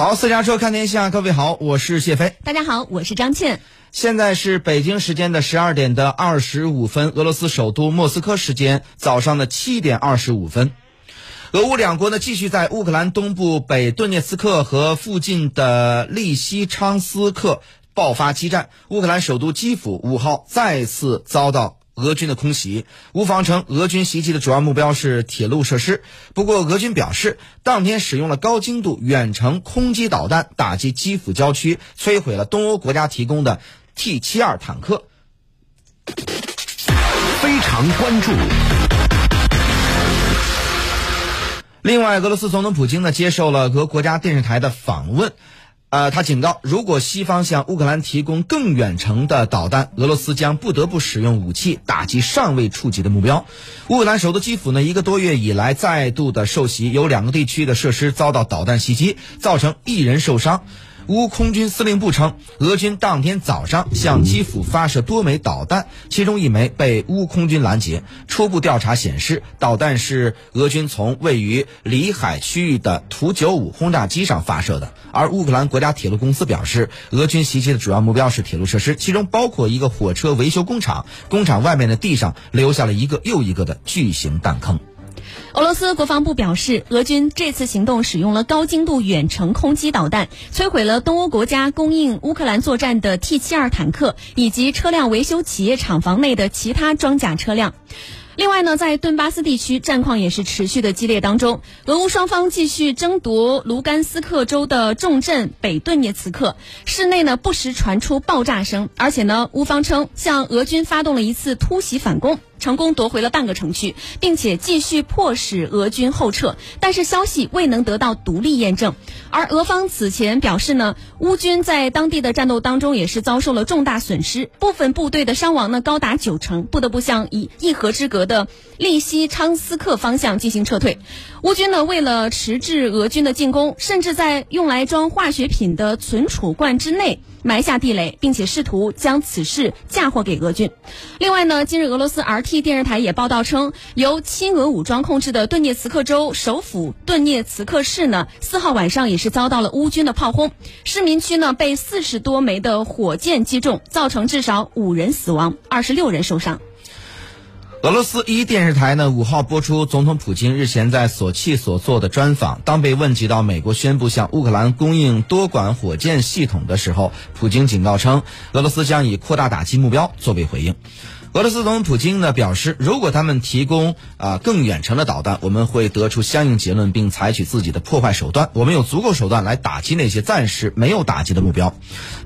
好，私家车看天下，各位好，我是谢飞。大家好，我是张倩。现在是北京时间的十二点的二十五分，俄罗斯首都莫斯科时间早上的七点二十五分。俄乌两国呢继续在乌克兰东部北顿涅茨克和附近的利西昌斯克爆发激战。乌克兰首都基辅五号再次遭到。俄军的空袭，乌方称俄军袭击的主要目标是铁路设施。不过，俄军表示，当天使用了高精度远程空击导弹打击基辅郊区，摧毁了东欧国家提供的 T 七二坦克。非常关注。另外，俄罗斯总统普京呢接受了俄国家电视台的访问。呃，他警告，如果西方向乌克兰提供更远程的导弹，俄罗斯将不得不使用武器打击尚未触及的目标。乌克兰首都基辅呢，一个多月以来再度的受袭，有两个地区的设施遭到导弹袭击，造成一人受伤。乌空军司令部称，俄军当天早上向基辅发射多枚导弹，其中一枚被乌空军拦截。初步调查显示，导弹是俄军从位于里海区域的图九五轰炸机上发射的。而乌克兰国家铁路公司表示，俄军袭击的主要目标是铁路设施，其中包括一个火车维修工厂。工厂外面的地上留下了一个又一个的巨型弹坑。俄罗斯国防部表示，俄军这次行动使用了高精度远程空基导弹，摧毁了东欧国家供应乌克兰作战的 T72 坦克以及车辆维修企业厂房内的其他装甲车辆。另外呢，在顿巴斯地区，战况也是持续的激烈当中。俄乌双方继续争夺卢甘斯克州的重镇北顿涅茨克，市内呢不时传出爆炸声，而且呢，乌方称向俄军发动了一次突袭反攻。成功夺回了半个城区，并且继续迫使俄军后撤，但是消息未能得到独立验证。而俄方此前表示呢，乌军在当地的战斗当中也是遭受了重大损失，部分部队的伤亡呢高达九成，不得不向以一河之隔的利西昌斯克方向进行撤退。乌军呢为了迟滞俄军的进攻，甚至在用来装化学品的存储罐之内。埋下地雷，并且试图将此事嫁祸给俄军。另外呢，今日俄罗斯 RT 电视台也报道称，由亲俄武装控制的顿涅茨克州首府顿涅茨克市呢，四号晚上也是遭到了乌军的炮轰，市民区呢被四十多枚的火箭击中，造成至少五人死亡，二十六人受伤。俄罗斯一电视台呢五号播出总统普京日前在索契所做的专访。当被问及到美国宣布向乌克兰供应多管火箭系统的时候，普京警告称，俄罗斯将以扩大打击目标作为回应。俄罗斯总统普京呢表示，如果他们提供啊更远程的导弹，我们会得出相应结论，并采取自己的破坏手段。我们有足够手段来打击那些暂时没有打击的目标。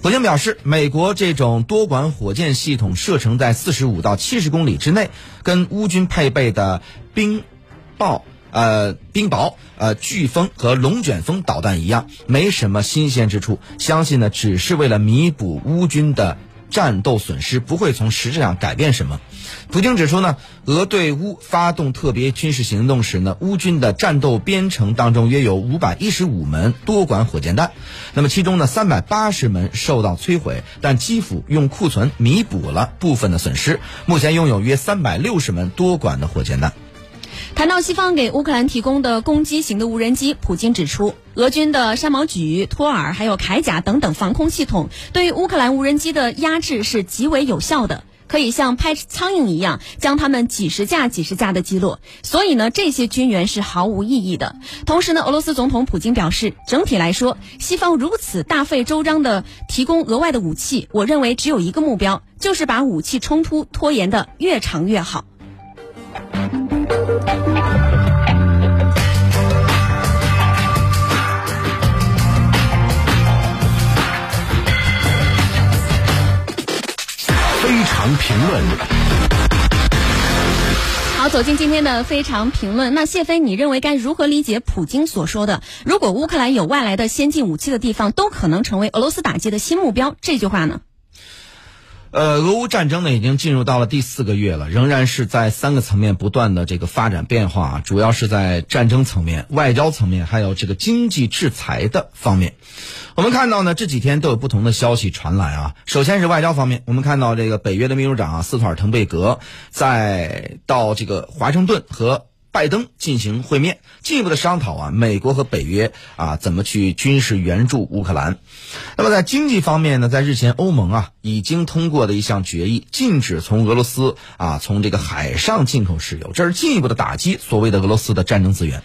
普京表示，美国这种多管火箭系统射程在四十五到七十公里之内，跟乌军配备的冰雹呃冰雹呃飓风和龙卷风导弹一样，没什么新鲜之处。相信呢，只是为了弥补乌军的。战斗损失不会从实质上改变什么。普京指出呢，俄对乌发动特别军事行动时呢，乌军的战斗编程当中约有五百一十五门多管火箭弹，那么其中呢三百八十门受到摧毁，但基辅用库存弥补了部分的损失，目前拥有约三百六十门多管的火箭弹。谈到西方给乌克兰提供的攻击型的无人机，普京指出，俄军的山毛榉、托尔还有铠甲等等防空系统，对于乌克兰无人机的压制是极为有效的，可以像拍苍蝇一样将他们几十架、几十架的击落。所以呢，这些军援是毫无意义的。同时呢，俄罗斯总统普京表示，整体来说，西方如此大费周章的提供额外的武器，我认为只有一个目标，就是把武器冲突拖延的越长越好。非常评论。好，走进今天的非常评论。那谢飞，你认为该如何理解普京所说的“如果乌克兰有外来的先进武器的地方，都可能成为俄罗斯打击的新目标”这句话呢？呃，俄乌战争呢已经进入到了第四个月了，仍然是在三个层面不断的这个发展变化，主要是在战争层面、外交层面，还有这个经济制裁的方面。我们看到呢，这几天都有不同的消息传来啊。首先是外交方面，我们看到这个北约的秘书长啊斯托尔滕贝格在到这个华盛顿和。拜登进行会面，进一步的商讨啊，美国和北约啊怎么去军事援助乌克兰。那么在经济方面呢，在日前欧盟啊已经通过的一项决议，禁止从俄罗斯啊从这个海上进口石油，这是进一步的打击所谓的俄罗斯的战争资源。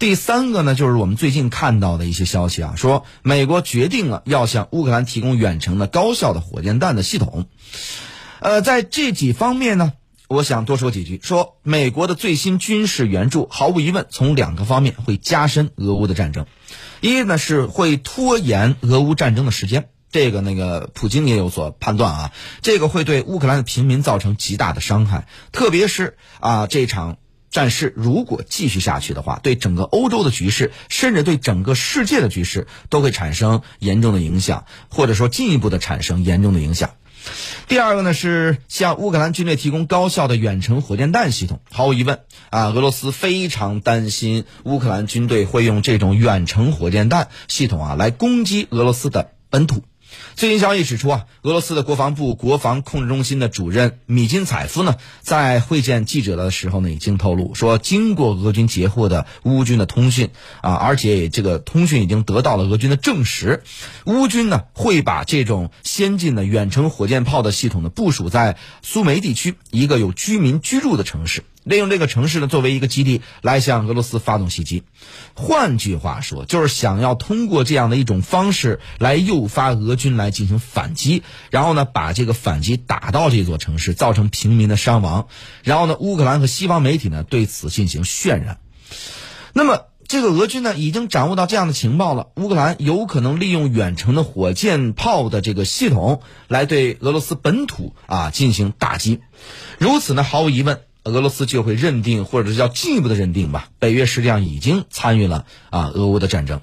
第三个呢，就是我们最近看到的一些消息啊，说美国决定了要向乌克兰提供远程的高效的火箭弹的系统。呃，在这几方面呢。我想多说几句，说美国的最新军事援助，毫无疑问从两个方面会加深俄乌的战争。一呢是会拖延俄乌战争的时间，这个那个普京也有所判断啊，这个会对乌克兰的平民造成极大的伤害，特别是啊这场战事如果继续下去的话，对整个欧洲的局势，甚至对整个世界的局势都会产生严重的影响，或者说进一步的产生严重的影响。第二个呢是向乌克兰军队提供高效的远程火箭弹系统。毫无疑问啊，俄罗斯非常担心乌克兰军队会用这种远程火箭弹系统啊来攻击俄罗斯的本土。最新消息指出啊，俄罗斯的国防部国防控制中心的主任米金采夫呢，在会见记者的时候呢，已经透露说，经过俄军截获的乌军的通讯啊，而且这个通讯已经得到了俄军的证实，乌军呢会把这种先进的远程火箭炮的系统呢部署在苏梅地区一个有居民居住的城市。利用这个城市呢作为一个基地来向俄罗斯发动袭击，换句话说，就是想要通过这样的一种方式来诱发俄军来进行反击，然后呢把这个反击打到这座城市，造成平民的伤亡，然后呢乌克兰和西方媒体呢对此进行渲染。那么这个俄军呢已经掌握到这样的情报了，乌克兰有可能利用远程的火箭炮的这个系统来对俄罗斯本土啊进行打击，如此呢毫无疑问。俄罗斯就会认定，或者是叫进一步的认定吧。北约实际上已经参与了啊俄乌的战争。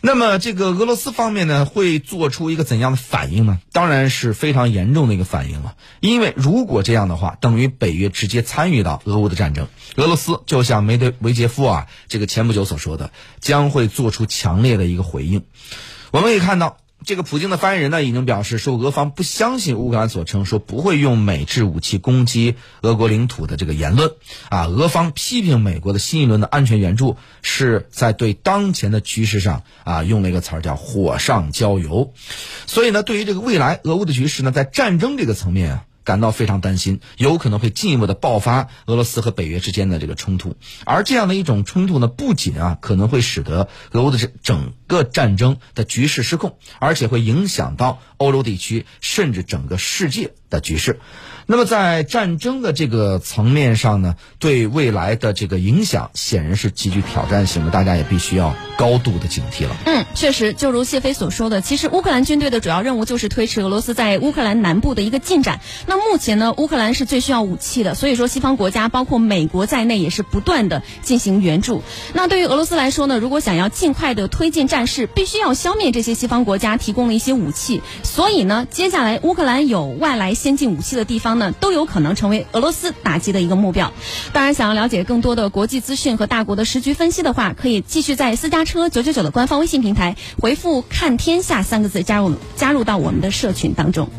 那么这个俄罗斯方面呢，会做出一个怎样的反应呢？当然是非常严重的一个反应了。因为如果这样的话，等于北约直接参与到俄乌的战争。俄罗斯就像梅德韦杰夫啊这个前不久所说的，将会做出强烈的一个回应。我们可以看到。这个普京的发言人呢，已经表示说，俄方不相信乌克兰所称说不会用美制武器攻击俄国领土的这个言论。啊，俄方批评美国的新一轮的安全援助是在对当前的局势上啊用了一个词儿叫火上浇油。所以呢，对于这个未来俄乌的局势呢，在战争这个层面啊。感到非常担心，有可能会进一步的爆发俄罗斯和北约之间的这个冲突，而这样的一种冲突呢，不仅啊可能会使得俄乌的这整个战争的局势失控，而且会影响到欧洲地区甚至整个世界的局势。那么在战争的这个层面上呢，对未来的这个影响显然是极具挑战性的，大家也必须要高度的警惕了。嗯，确实，就如谢飞所说的，其实乌克兰军队的主要任务就是推迟俄罗斯在乌克兰南部的一个进展。那目前呢，乌克兰是最需要武器的，所以说西方国家包括美国在内也是不断的进行援助。那对于俄罗斯来说呢，如果想要尽快的推进战但是，必须要消灭这些西方国家提供的一些武器。所以呢，接下来乌克兰有外来先进武器的地方。呢，都有可能成为俄罗斯打击的一个目标。当然，想要了解更多的国际资讯和大国的时局分析的话，可以继续在私家车九九九的官方微信平台回复“看天下”三个字，加入加入到我们的社群当中。